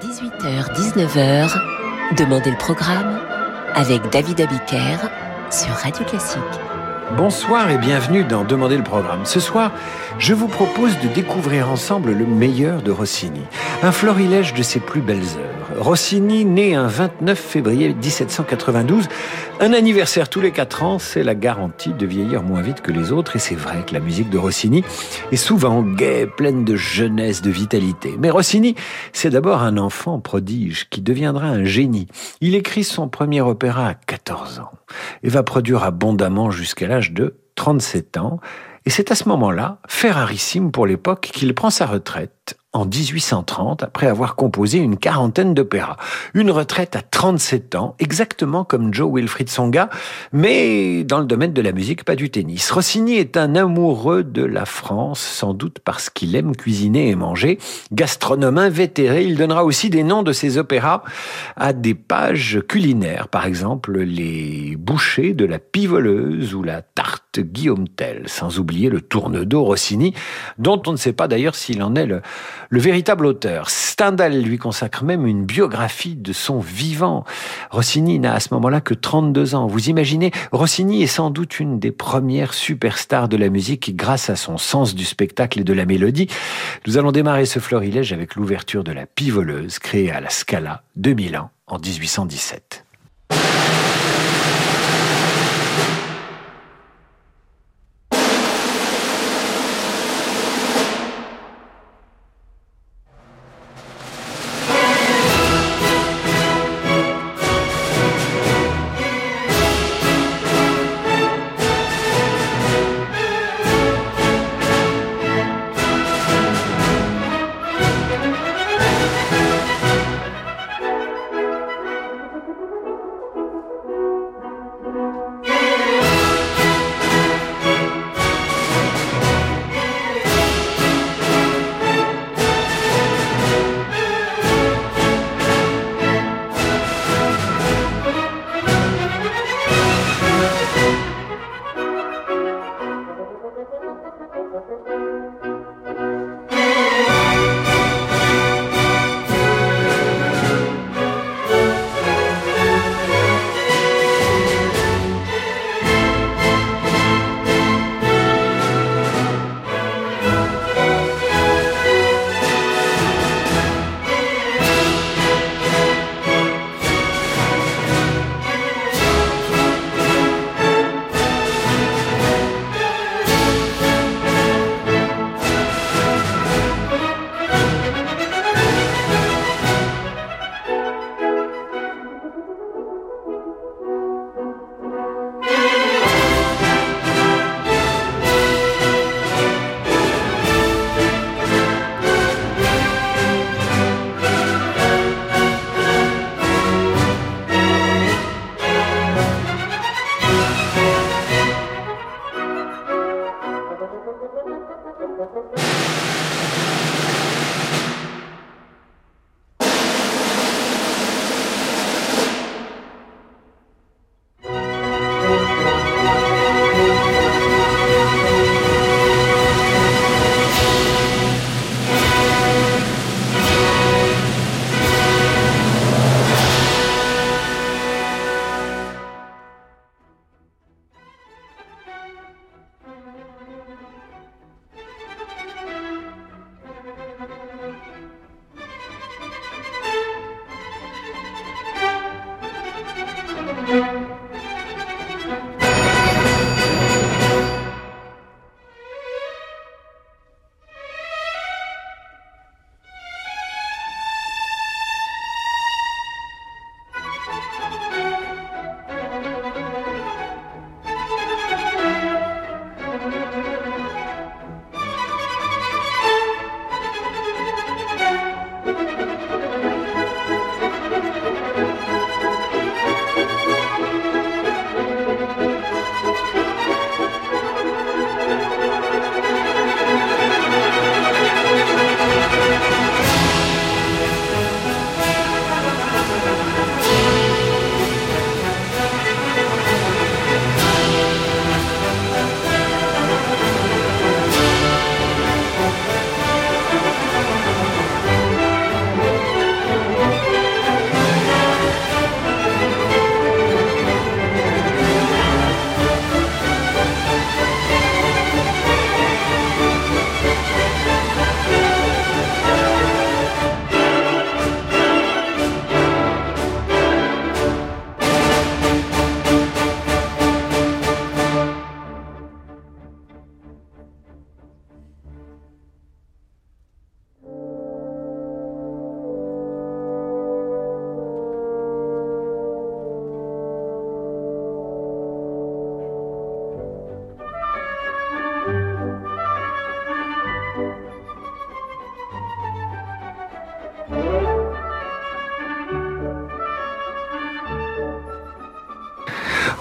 18h-19h, Demandez le programme avec David Abiker sur Radio Classique. Bonsoir et bienvenue dans Demandez le programme. Ce soir, je vous propose de découvrir ensemble le meilleur de Rossini, un florilège de ses plus belles œuvres. Rossini, né un 29 février 1792, un anniversaire tous les quatre ans, c'est la garantie de vieillir moins vite que les autres, et c'est vrai que la musique de Rossini est souvent gaie, pleine de jeunesse, de vitalité. Mais Rossini, c'est d'abord un enfant prodige qui deviendra un génie. Il écrit son premier opéra à 14 ans et va produire abondamment jusqu'à l'âge de 37 ans. Et c'est à ce moment-là, ferrarissime pour l'époque, qu'il prend sa retraite en 1830 après avoir composé une quarantaine d'opéras. Une retraite à 37 ans, exactement comme Joe Wilfried Songa, mais dans le domaine de la musique, pas du tennis. Rossini est un amoureux de la France, sans doute parce qu'il aime cuisiner et manger. Gastronome invétéré, il donnera aussi des noms de ses opéras à des pages culinaires, par exemple les bouchées de la pivoleuse ou la tarte Guillaume Tell, sans oublier le tourne-dos Rossini, dont on ne sait pas d'ailleurs s'il en est le, le véritable auteur. Stendhal lui consacre même une biographie de son vivant. Rossini n'a à ce moment-là que 32 ans. Vous imaginez, Rossini est sans doute une des premières superstars de la musique grâce à son sens du spectacle et de la mélodie. Nous allons démarrer ce florilège avec l'ouverture de la pivoleuse créée à la Scala de Milan en 1817.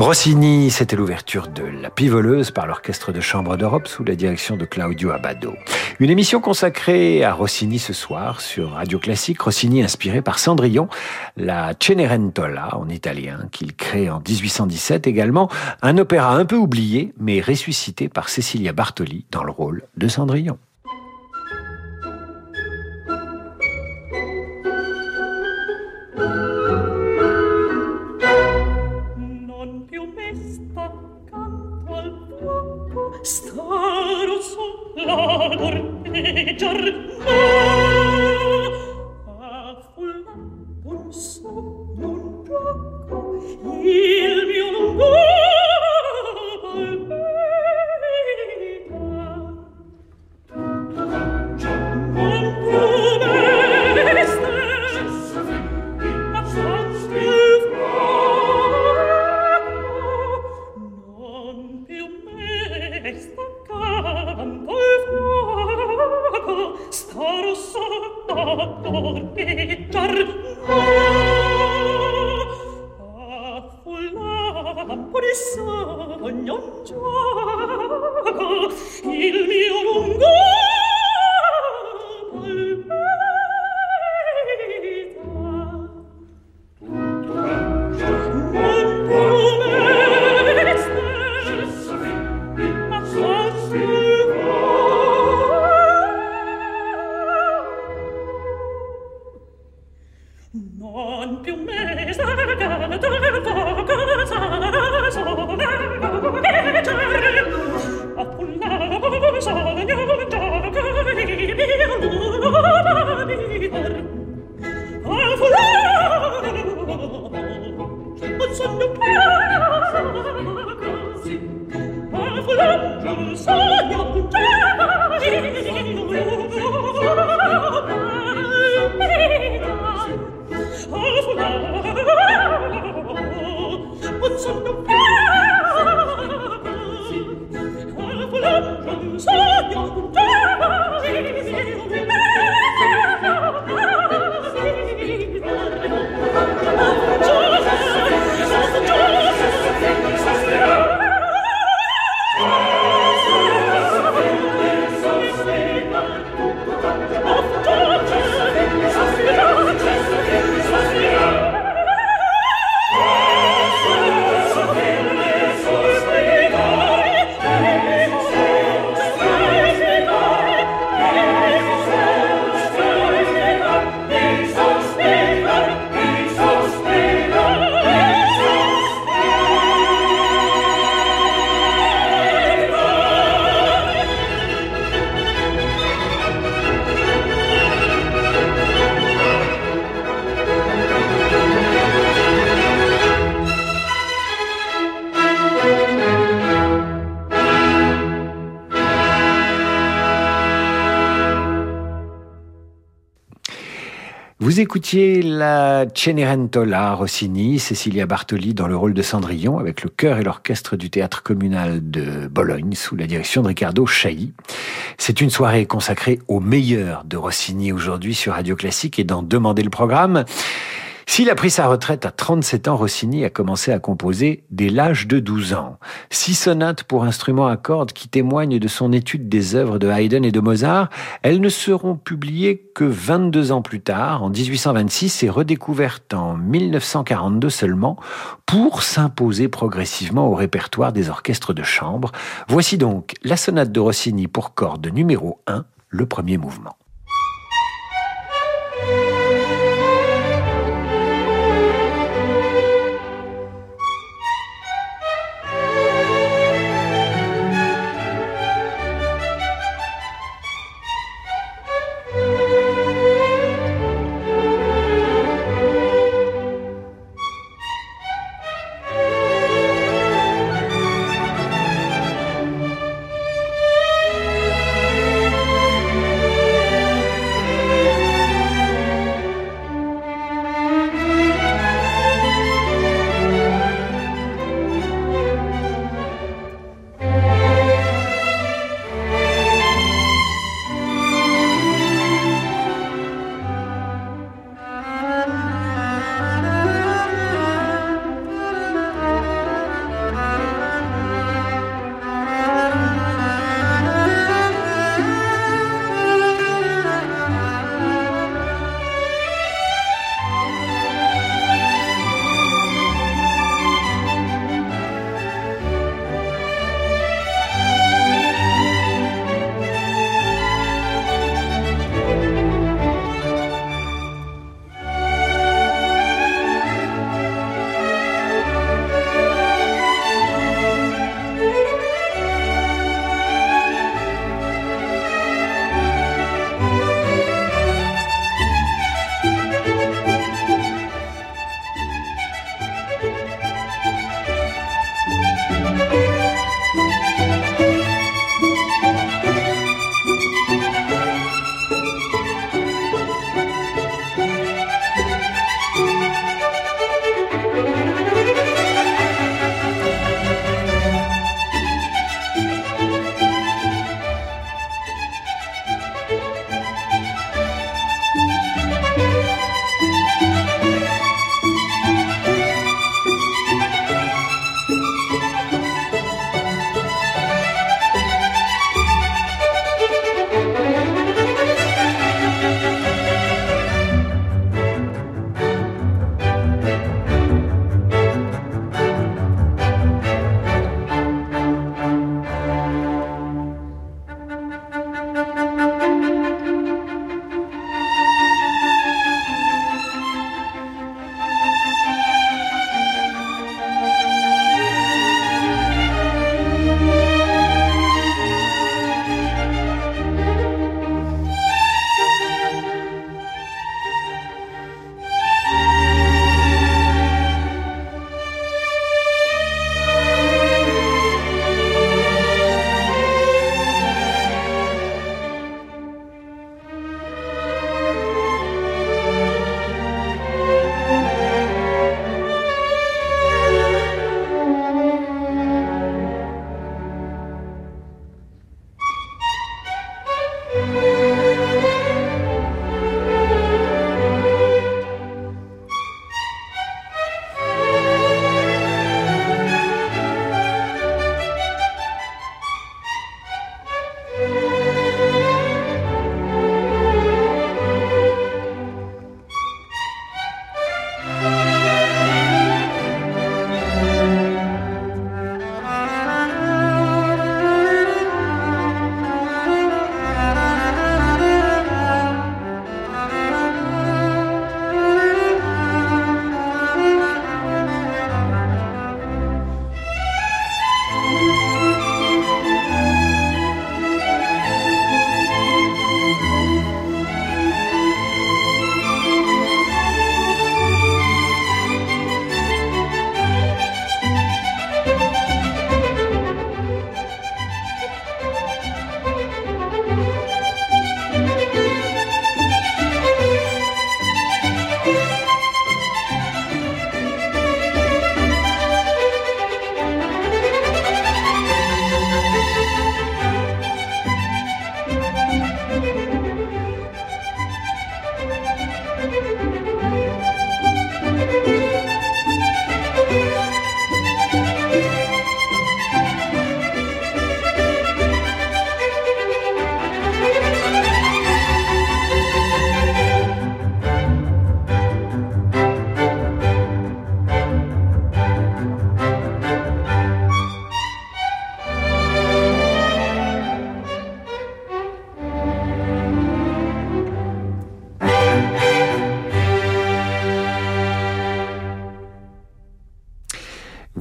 Rossini, c'était l'ouverture de La Pivoleuse par l'Orchestre de Chambre d'Europe sous la direction de Claudio Abbado. Une émission consacrée à Rossini ce soir sur Radio Classique. Rossini inspiré par Cendrillon, la Cenerentola en italien, qu'il crée en 1817 également. Un opéra un peu oublié, mais ressuscité par Cecilia Bartoli dans le rôle de Cendrillon. Io écoutiez la Cenerentola Rossini, Cecilia Bartoli dans le rôle de Cendrillon avec le chœur et l'orchestre du théâtre communal de Bologne sous la direction de Riccardo Chailly. C'est une soirée consacrée au meilleur de Rossini aujourd'hui sur Radio Classique et dans Demander le programme. S'il a pris sa retraite à 37 ans, Rossini a commencé à composer dès l'âge de 12 ans. Six sonates pour instruments à cordes qui témoignent de son étude des œuvres de Haydn et de Mozart. Elles ne seront publiées que 22 ans plus tard, en 1826, et redécouvertes en 1942 seulement, pour s'imposer progressivement au répertoire des orchestres de chambre. Voici donc la sonate de Rossini pour cordes numéro 1, le premier mouvement.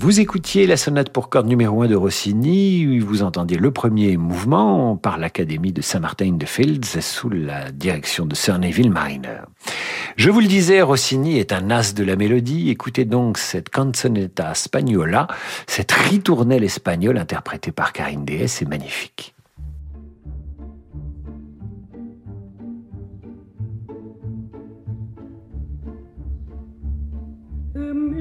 Vous écoutiez la sonate pour cordes numéro 1 de Rossini, vous entendiez le premier mouvement par l'Académie de Saint-Martin de Fields sous la direction de Sir Neville Mariner. Je vous le disais, Rossini est un as de la mélodie. Écoutez donc cette canzonetta spagnola, cette ritournelle espagnole interprétée par Karine Déès, c'est magnifique.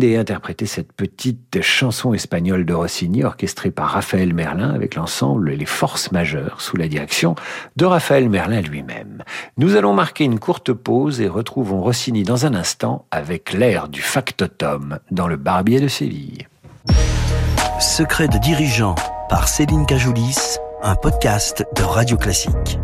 Day interprétait cette petite chanson espagnole de Rossini orchestrée par Raphaël Merlin avec l'ensemble Les Forces Majeures sous la direction de Raphaël Merlin lui-même. Nous allons marquer une courte pause et retrouvons Rossini dans un instant avec l'air du factotum dans le Barbier de Séville. Secret de dirigeant par Céline Cajoulis, un podcast de Radio Classique.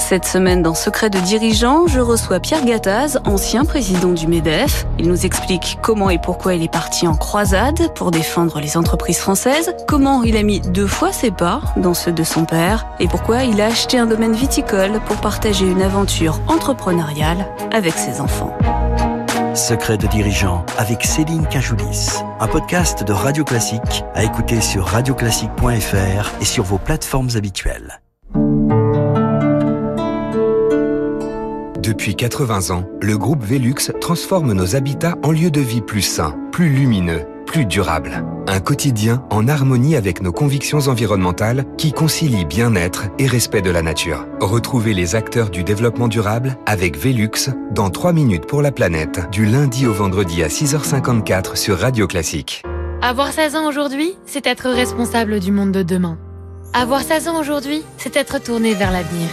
Cette semaine, dans Secret de dirigeant, je reçois Pierre Gattaz, ancien président du MEDEF. Il nous explique comment et pourquoi il est parti en croisade pour défendre les entreprises françaises, comment il a mis deux fois ses pas dans ceux de son père, et pourquoi il a acheté un domaine viticole pour partager une aventure entrepreneuriale avec ses enfants. Secret de dirigeant avec Céline Cajoulis, un podcast de Radio Classique à écouter sur radioclassique.fr et sur vos plateformes habituelles. Depuis 80 ans, le groupe Velux transforme nos habitats en lieux de vie plus sains, plus lumineux, plus durables. Un quotidien en harmonie avec nos convictions environnementales qui concilient bien-être et respect de la nature. Retrouvez les acteurs du développement durable avec Velux dans 3 minutes pour la planète, du lundi au vendredi à 6h54 sur Radio Classique. Avoir 16 ans aujourd'hui, c'est être responsable du monde de demain. Avoir 16 ans aujourd'hui, c'est être tourné vers l'avenir.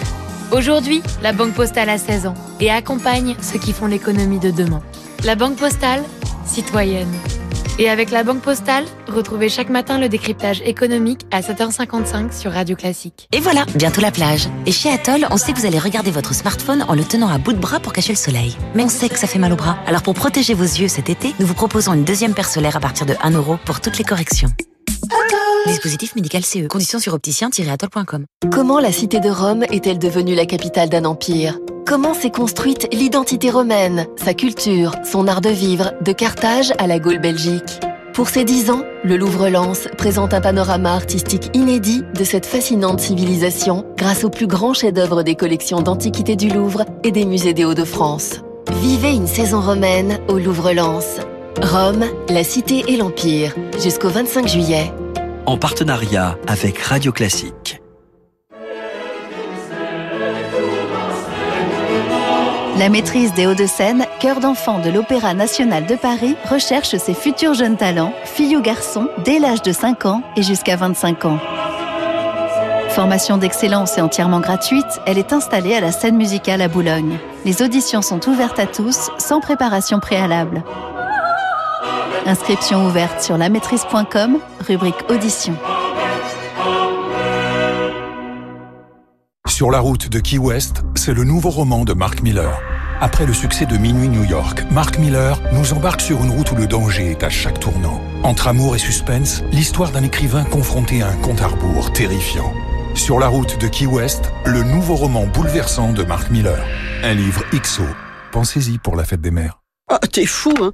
Aujourd'hui, la Banque Postale a 16 ans et accompagne ceux qui font l'économie de demain. La Banque Postale, citoyenne. Et avec la Banque Postale, retrouvez chaque matin le décryptage économique à 7h55 sur Radio Classique. Et voilà, bientôt la plage. Et chez Atoll, on sait que vous allez regarder votre smartphone en le tenant à bout de bras pour cacher le soleil. Mais on sait que ça fait mal au bras. Alors pour protéger vos yeux cet été, nous vous proposons une deuxième paire solaire à partir de 1 euro pour toutes les corrections. Dispositif médical CE. Conditions sur opticien-atoll.com. Comment la cité de Rome est-elle devenue la capitale d'un empire? Comment s'est construite l'identité romaine, sa culture, son art de vivre, de Carthage à la Gaule belgique? Pour ses dix ans, le Louvre-Lens présente un panorama artistique inédit de cette fascinante civilisation grâce aux plus grands chefs-d'œuvre des collections d'antiquités du Louvre et des musées des Hauts-de-France. Vivez une saison romaine au Louvre-Lens. Rome, la cité et l'empire, jusqu'au 25 juillet. En partenariat avec Radio Classique. La maîtrise des Hauts-de-Seine, cœur d'enfant de l'Opéra national de Paris, recherche ses futurs jeunes talents, filles ou garçons, dès l'âge de 5 ans et jusqu'à 25 ans. Formation d'excellence et entièrement gratuite, elle est installée à la scène musicale à Boulogne. Les auditions sont ouvertes à tous, sans préparation préalable. Inscription ouverte sur lamaîtrise.com, rubrique audition. Sur la route de Key West, c'est le nouveau roman de Mark Miller. Après le succès de Minuit New York, Mark Miller nous embarque sur une route où le danger est à chaque tournant. Entre amour et suspense, l'histoire d'un écrivain confronté à un compte à rebours terrifiant. Sur la route de Key West, le nouveau roman bouleversant de Mark Miller. Un livre XO. Pensez-y pour la fête des mères. Ah, t'es fou, hein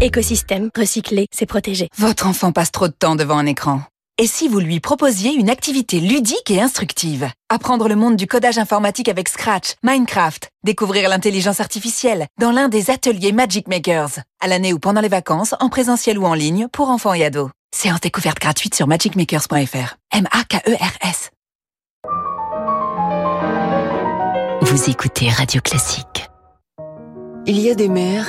Écosystème, recycler, c'est protéger. Votre enfant passe trop de temps devant un écran. Et si vous lui proposiez une activité ludique et instructive? Apprendre le monde du codage informatique avec Scratch, Minecraft, découvrir l'intelligence artificielle dans l'un des ateliers Magic Makers, à l'année ou pendant les vacances, en présentiel ou en ligne, pour enfants et ados. Séance découverte gratuite sur magicmakers.fr. M-A-K-E-R-S. Vous écoutez Radio Classique. Il y a des mères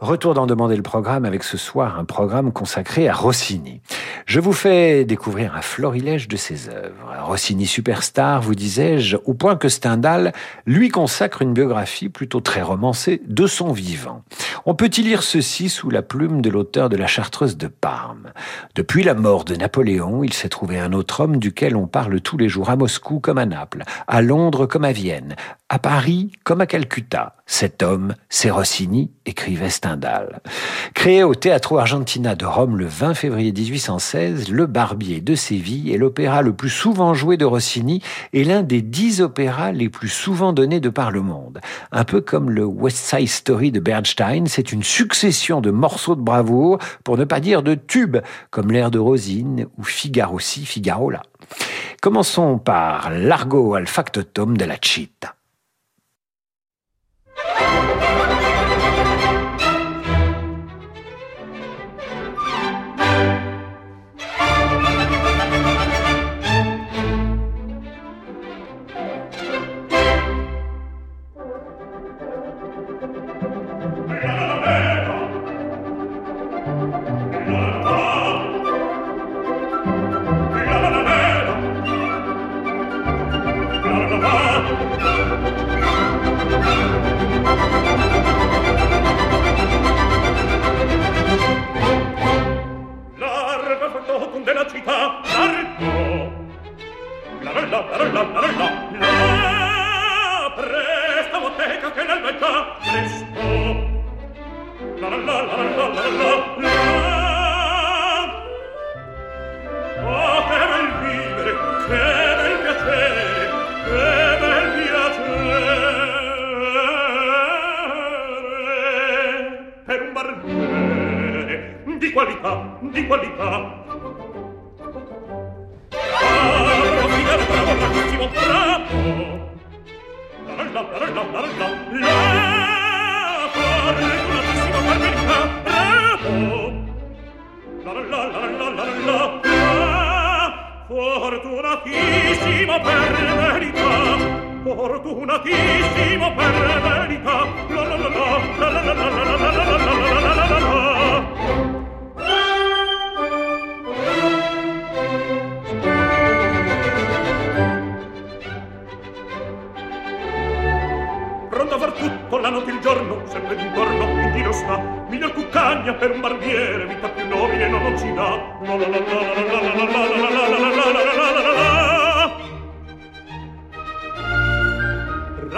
Retour d'en demander le programme avec ce soir un programme consacré à Rossini. Je vous fais découvrir un florilège de ses œuvres. Rossini superstar, vous disais-je, au point que Stendhal lui consacre une biographie plutôt très romancée de son vivant. On peut y lire ceci sous la plume de l'auteur de La Chartreuse de Parme. Depuis la mort de Napoléon, il s'est trouvé un autre homme duquel on parle tous les jours à Moscou comme à Naples, à Londres comme à Vienne, à Paris comme à Calcutta. Cet homme, c'est Rossini, écrivait Stendhal. Créé au Teatro Argentina de Rome le 20 février 1816, Le Barbier de Séville est l'opéra le plus souvent joué de Rossini et l'un des dix opéras les plus souvent donnés de par le monde. Un peu comme le West Side Story de Bernstein, c'est une succession de morceaux de bravoure, pour ne pas dire de tubes, comme l'air de Rosine ou Figaro ci, Figaro là. Commençons par l'Argo al factotum de la Citta.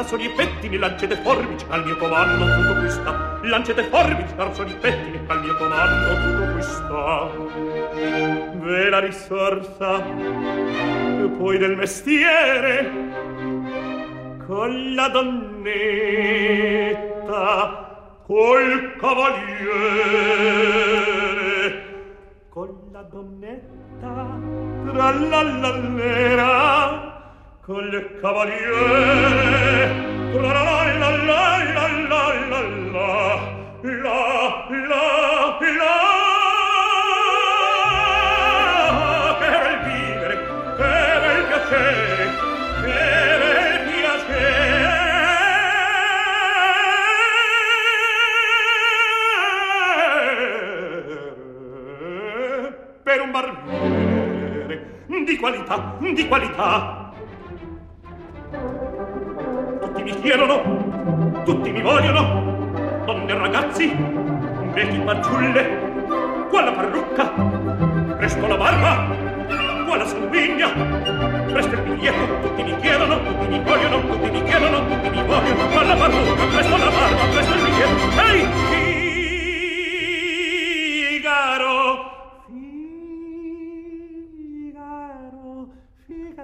Rassoli e pettini, lancete forbici al mio comando, tutto qui sta. Lancete forbici, rassoli e pettini al mio comando, tutto qui sta. Ve la risorsa, e poi del mestiere, con la donnetta, col cavaliere, con la donnetta, tra la l'allera, col cavaliere, la la la la la la la la la la che bel vivere, che bel piacere, che bel piacere per un barbiere di qualità, di qualità. Mi chiedono, tutti mi vogliono, donne e ragazzi, vecchi fanciulle, qua la parrucca, presto la barba, qua la sanguigna, presto il biglietto, tutti mi chiedono, tutti mi vogliono, tutti mi chiedono, tutti mi vogliono, qua la parrucca, presto la barba, presto il biglietto. Ehi, Figaro!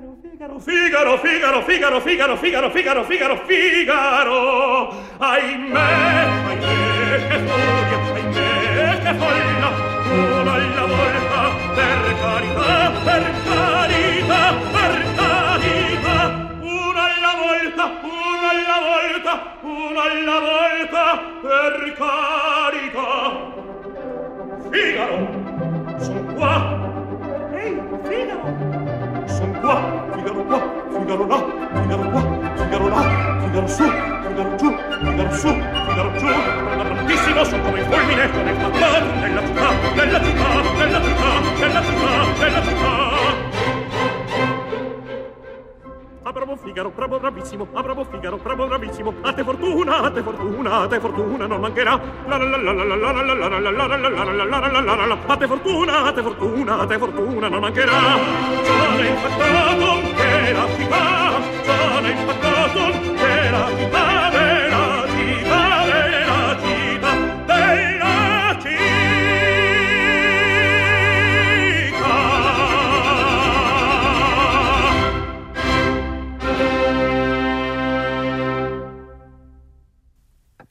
Figaro, Figaro, Figaro, Figaro, Figaro, Figaro, Figaro, Figaro, Figaro, ahimè, ahimè, che furia, ahimè, che folla, una fugaro là, fugaro qua, fugaro là, fugaro su, fugaro giù, fugaro su, fugaro giù. Grandissimo su come il fulmine, come il fattar, nella città, nella città, nella città, nella città, nella città. Bravo Figaro, bravo bravissimo, ah, bravo Figaro, bravo bravissimo, a te fortuna, a te fortuna, a te fortuna non mancherà. La la la la la la la la la la la la la la la la la la la la a te fortuna, a te fortuna, a te fortuna non mancherà. Sono infettato che la città, sono infettato che la città,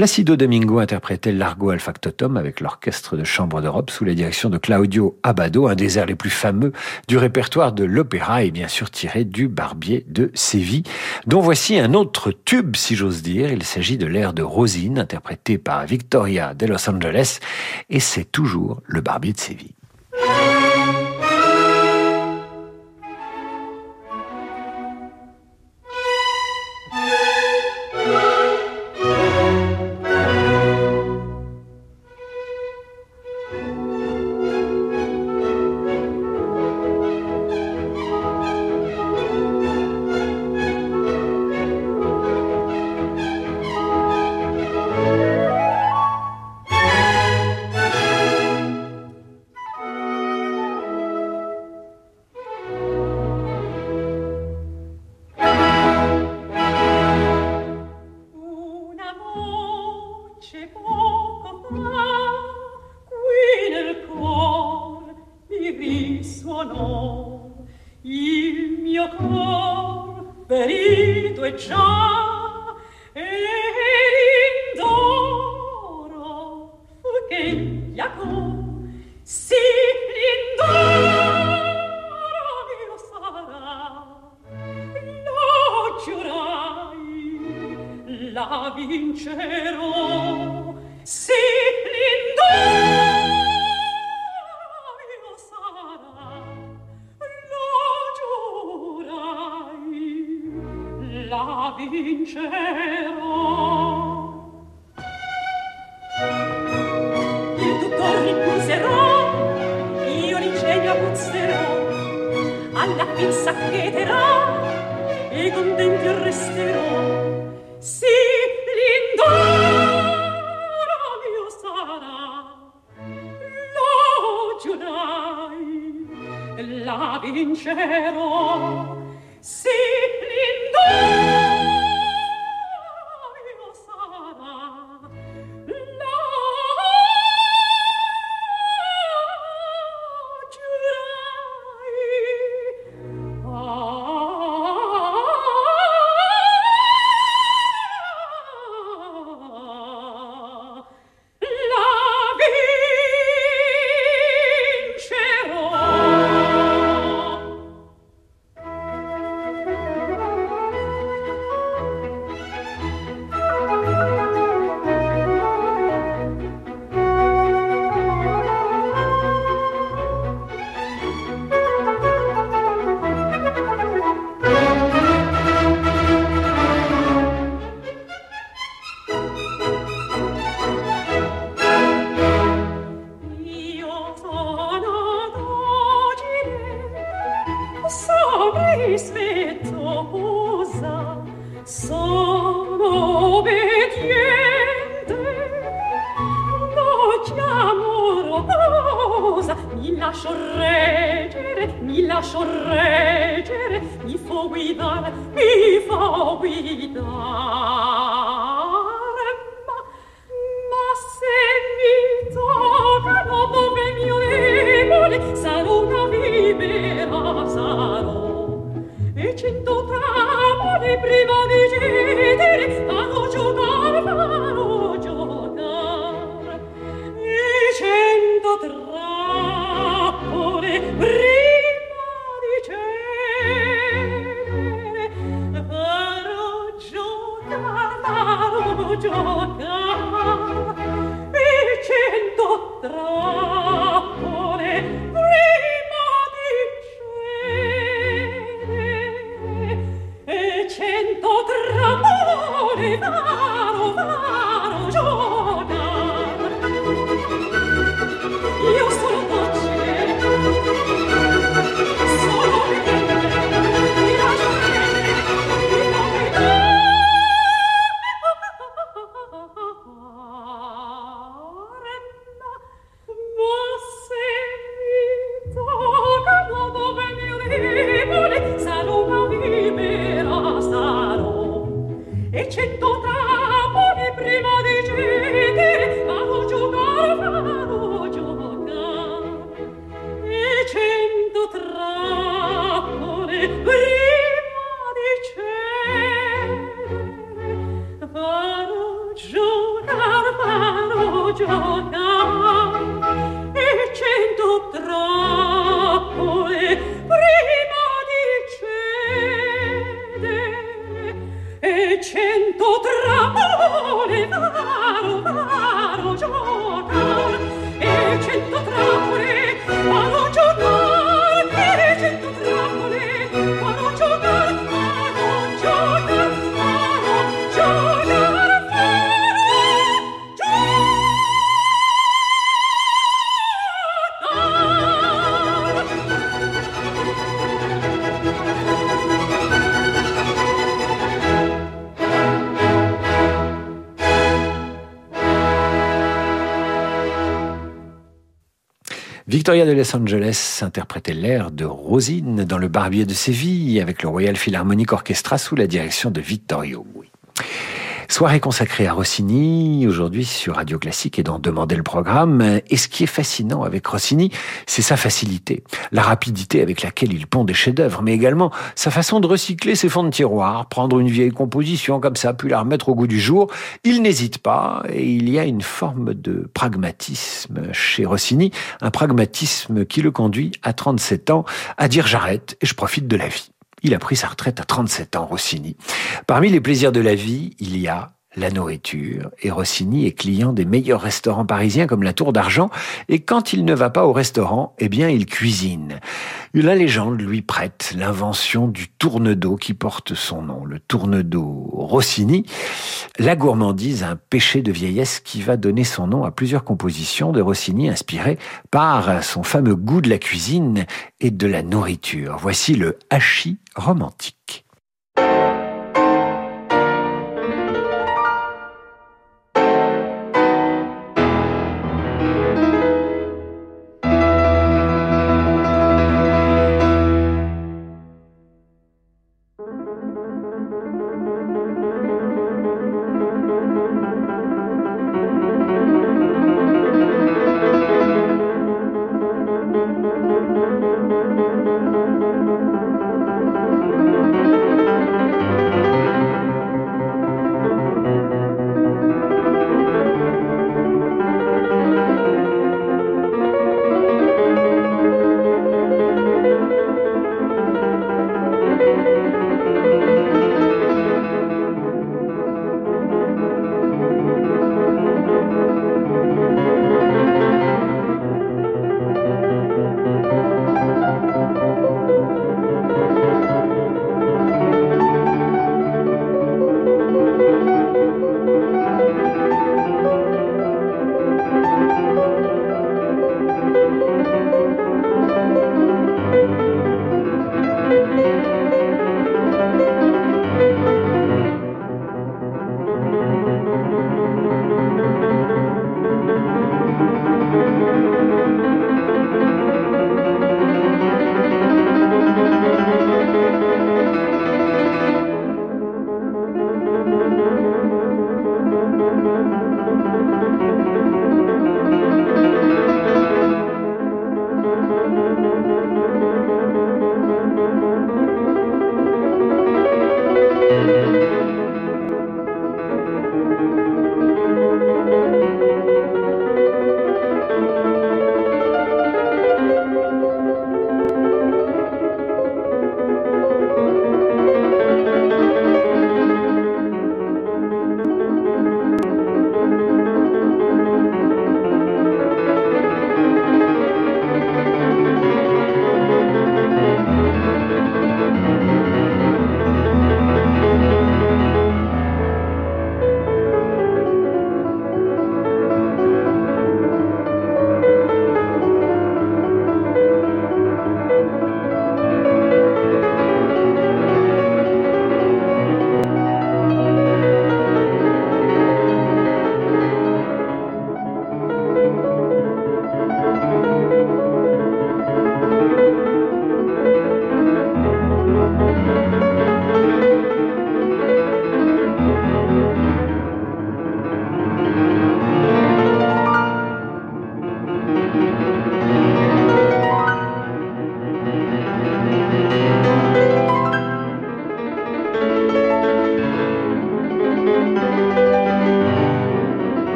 Placido Domingo interprétait l'Argo al Factotum avec l'Orchestre de Chambre d'Europe sous la direction de Claudio Abbado, un des airs les plus fameux du répertoire de l'opéra et bien sûr tiré du Barbier de Séville, dont voici un autre tube, si j'ose dire. Il s'agit de l'air de Rosine, interprété par Victoria de Los Angeles, et c'est toujours le Barbier de Séville. la vincerò sì l'indono Victoria de Los Angeles interprétait l'air de Rosine dans Le Barbier de Séville avec le Royal Philharmonic Orchestra sous la direction de Vittorio Soirée consacrée à Rossini, aujourd'hui sur Radio Classique et dans Demander le programme. Et ce qui est fascinant avec Rossini, c'est sa facilité, la rapidité avec laquelle il pond des chefs-d'œuvre, mais également sa façon de recycler ses fonds de tiroir, prendre une vieille composition comme ça, puis la remettre au goût du jour. Il n'hésite pas et il y a une forme de pragmatisme chez Rossini, un pragmatisme qui le conduit à 37 ans à dire j'arrête et je profite de la vie. Il a pris sa retraite à 37 ans, Rossini. Parmi les plaisirs de la vie, il y a la nourriture. Et Rossini est client des meilleurs restaurants parisiens comme la Tour d'Argent. Et quand il ne va pas au restaurant, eh bien, il cuisine. La légende lui prête l'invention du tourne-dos qui porte son nom, le tourne-dos Rossini. La gourmandise, un péché de vieillesse qui va donner son nom à plusieurs compositions de Rossini inspirées par son fameux goût de la cuisine et de la nourriture. Voici le hachis romantique.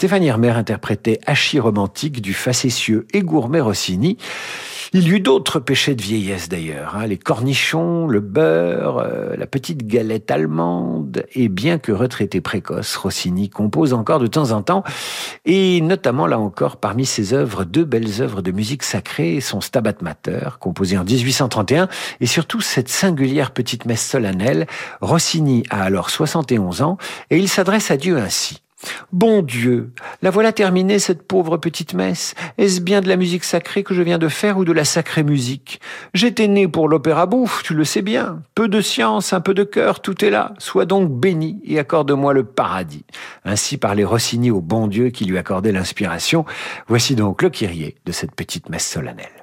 Stéphanie Hermer interprétait Hachi romantique du facétieux et gourmet Rossini. Il y eut d'autres péchés de vieillesse d'ailleurs, hein, les cornichons, le beurre, euh, la petite galette allemande, et bien que retraité précoce, Rossini compose encore de temps en temps, et notamment là encore parmi ses œuvres, deux belles œuvres de musique sacrée, son Stabat Mater, composé en 1831, et surtout cette singulière petite messe solennelle. Rossini a alors 71 ans, et il s'adresse à Dieu ainsi. Bon Dieu, la voilà terminée, cette pauvre petite messe. Est-ce bien de la musique sacrée que je viens de faire ou de la sacrée musique? J'étais né pour l'opéra bouffe, tu le sais bien. Peu de science, un peu de cœur, tout est là. Sois donc béni et accorde-moi le paradis. Ainsi parlait Rossini au bon Dieu qui lui accordait l'inspiration. Voici donc le Kyrie de cette petite messe solennelle.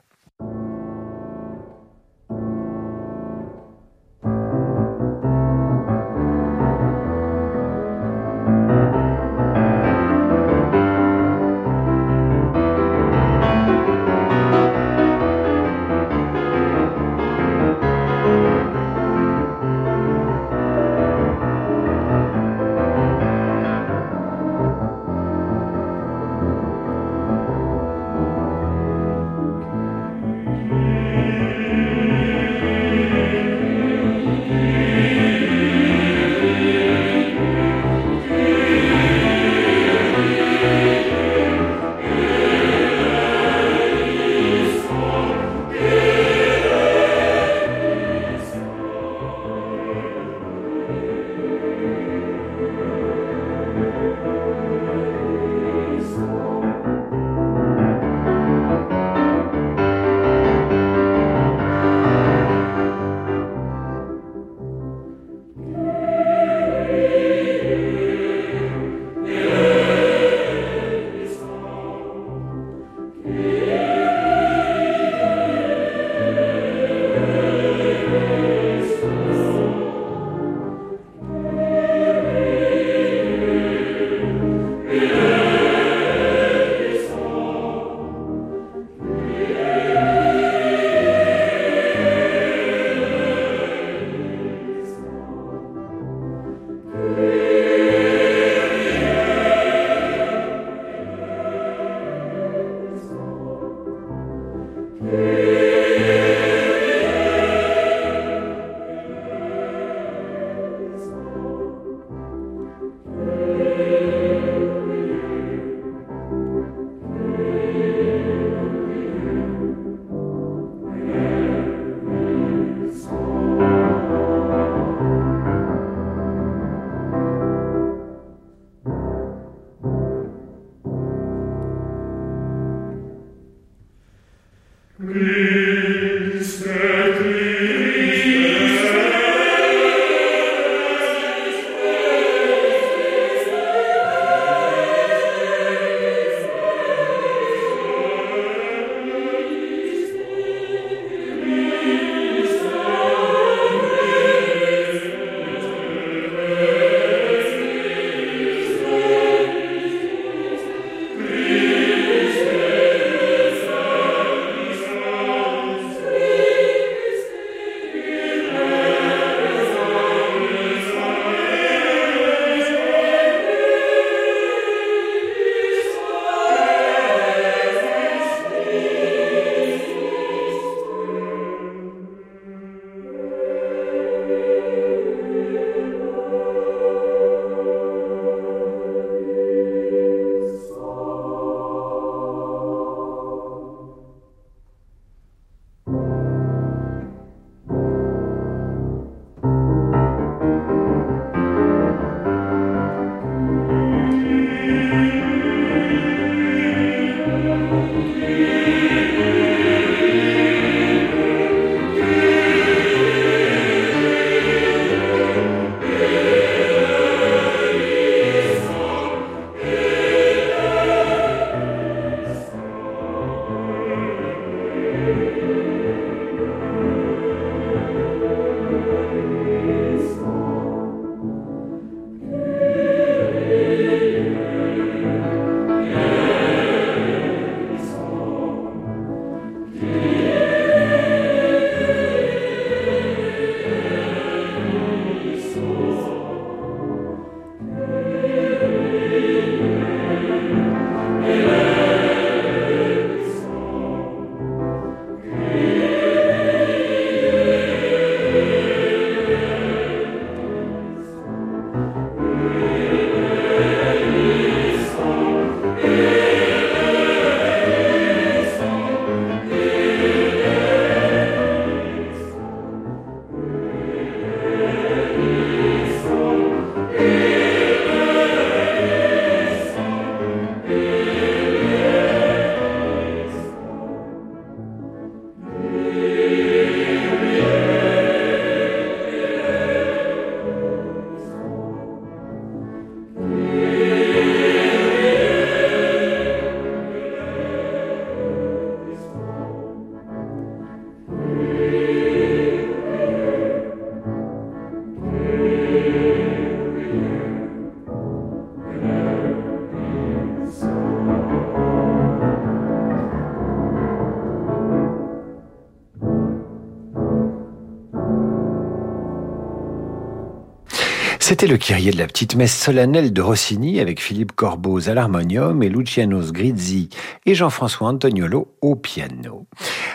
C'était le Kyrie de la petite messe solennelle de Rossini avec Philippe Corbeau à l'harmonium et Luciano Sgrizzi et Jean-François Antoniolo au piano.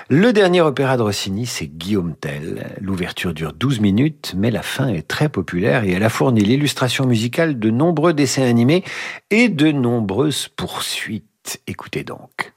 Le dernier opéra de Rossini, c'est Guillaume Tell. L'ouverture dure 12 minutes, mais la fin est très populaire et elle a fourni l'illustration musicale de nombreux dessins animés et de nombreuses poursuites. Écoutez donc.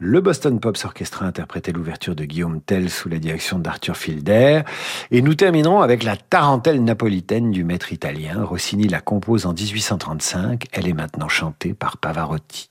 Le Boston Pops Orchestra interprétait l'ouverture de Guillaume Tell sous la direction d'Arthur Filder. Et nous terminerons avec la tarentelle napolitaine du maître italien. Rossini la compose en 1835. Elle est maintenant chantée par Pavarotti.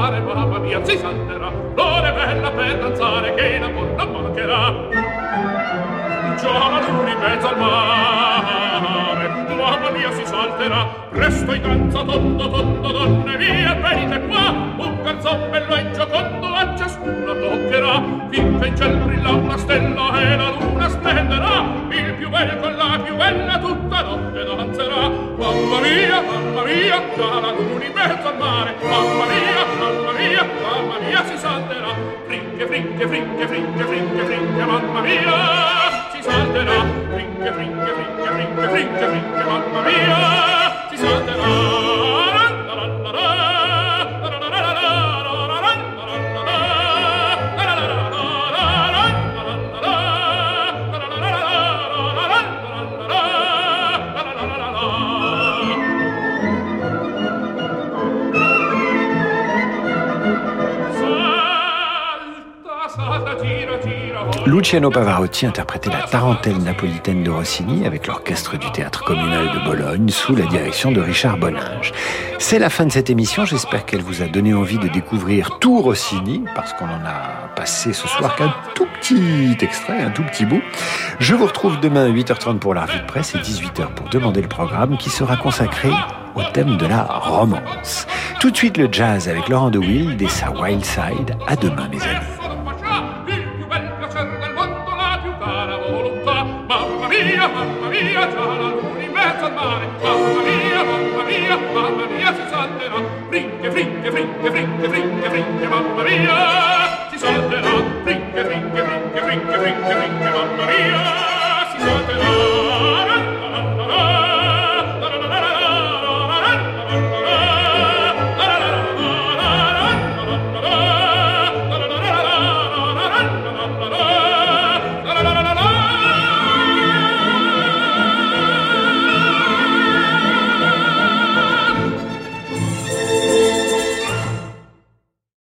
cantare, mamma mia, si salterà. L'ora bella per danzare, che in amor non mancherà. Giovane un ripeto al mare, salterà. Presto in danza tondo tondo donne mie venite qua. Un canzon bello e giocondo a ciascuno toccherà. Finché in ciel brilla una stella e la luna splenderà il più bello con la più bella tutta notte danzerà. Mamma mia mamma mia già la luna in mezzo al mare. Mamma mia mamma mia mamma mia si salterà. Fricche fricche fricche fricche fricche fricche mamma mia si salterà. Fricche Luciano Pavarotti interprétait la tarentelle napolitaine de Rossini avec l'orchestre du théâtre communal de Bologne sous la direction de Richard Boninge. C'est la fin de cette émission, j'espère qu'elle vous a donné envie de découvrir tout Rossini, parce qu'on en a passé ce soir qu'un tout petit extrait, un tout petit bout. Je vous retrouve demain à 8h30 pour la revue de presse et 18h pour demander le programme qui sera consacré au thème de la romance. Tout de suite le jazz avec Laurent de Wild et sa Wild Side. À demain mes amis.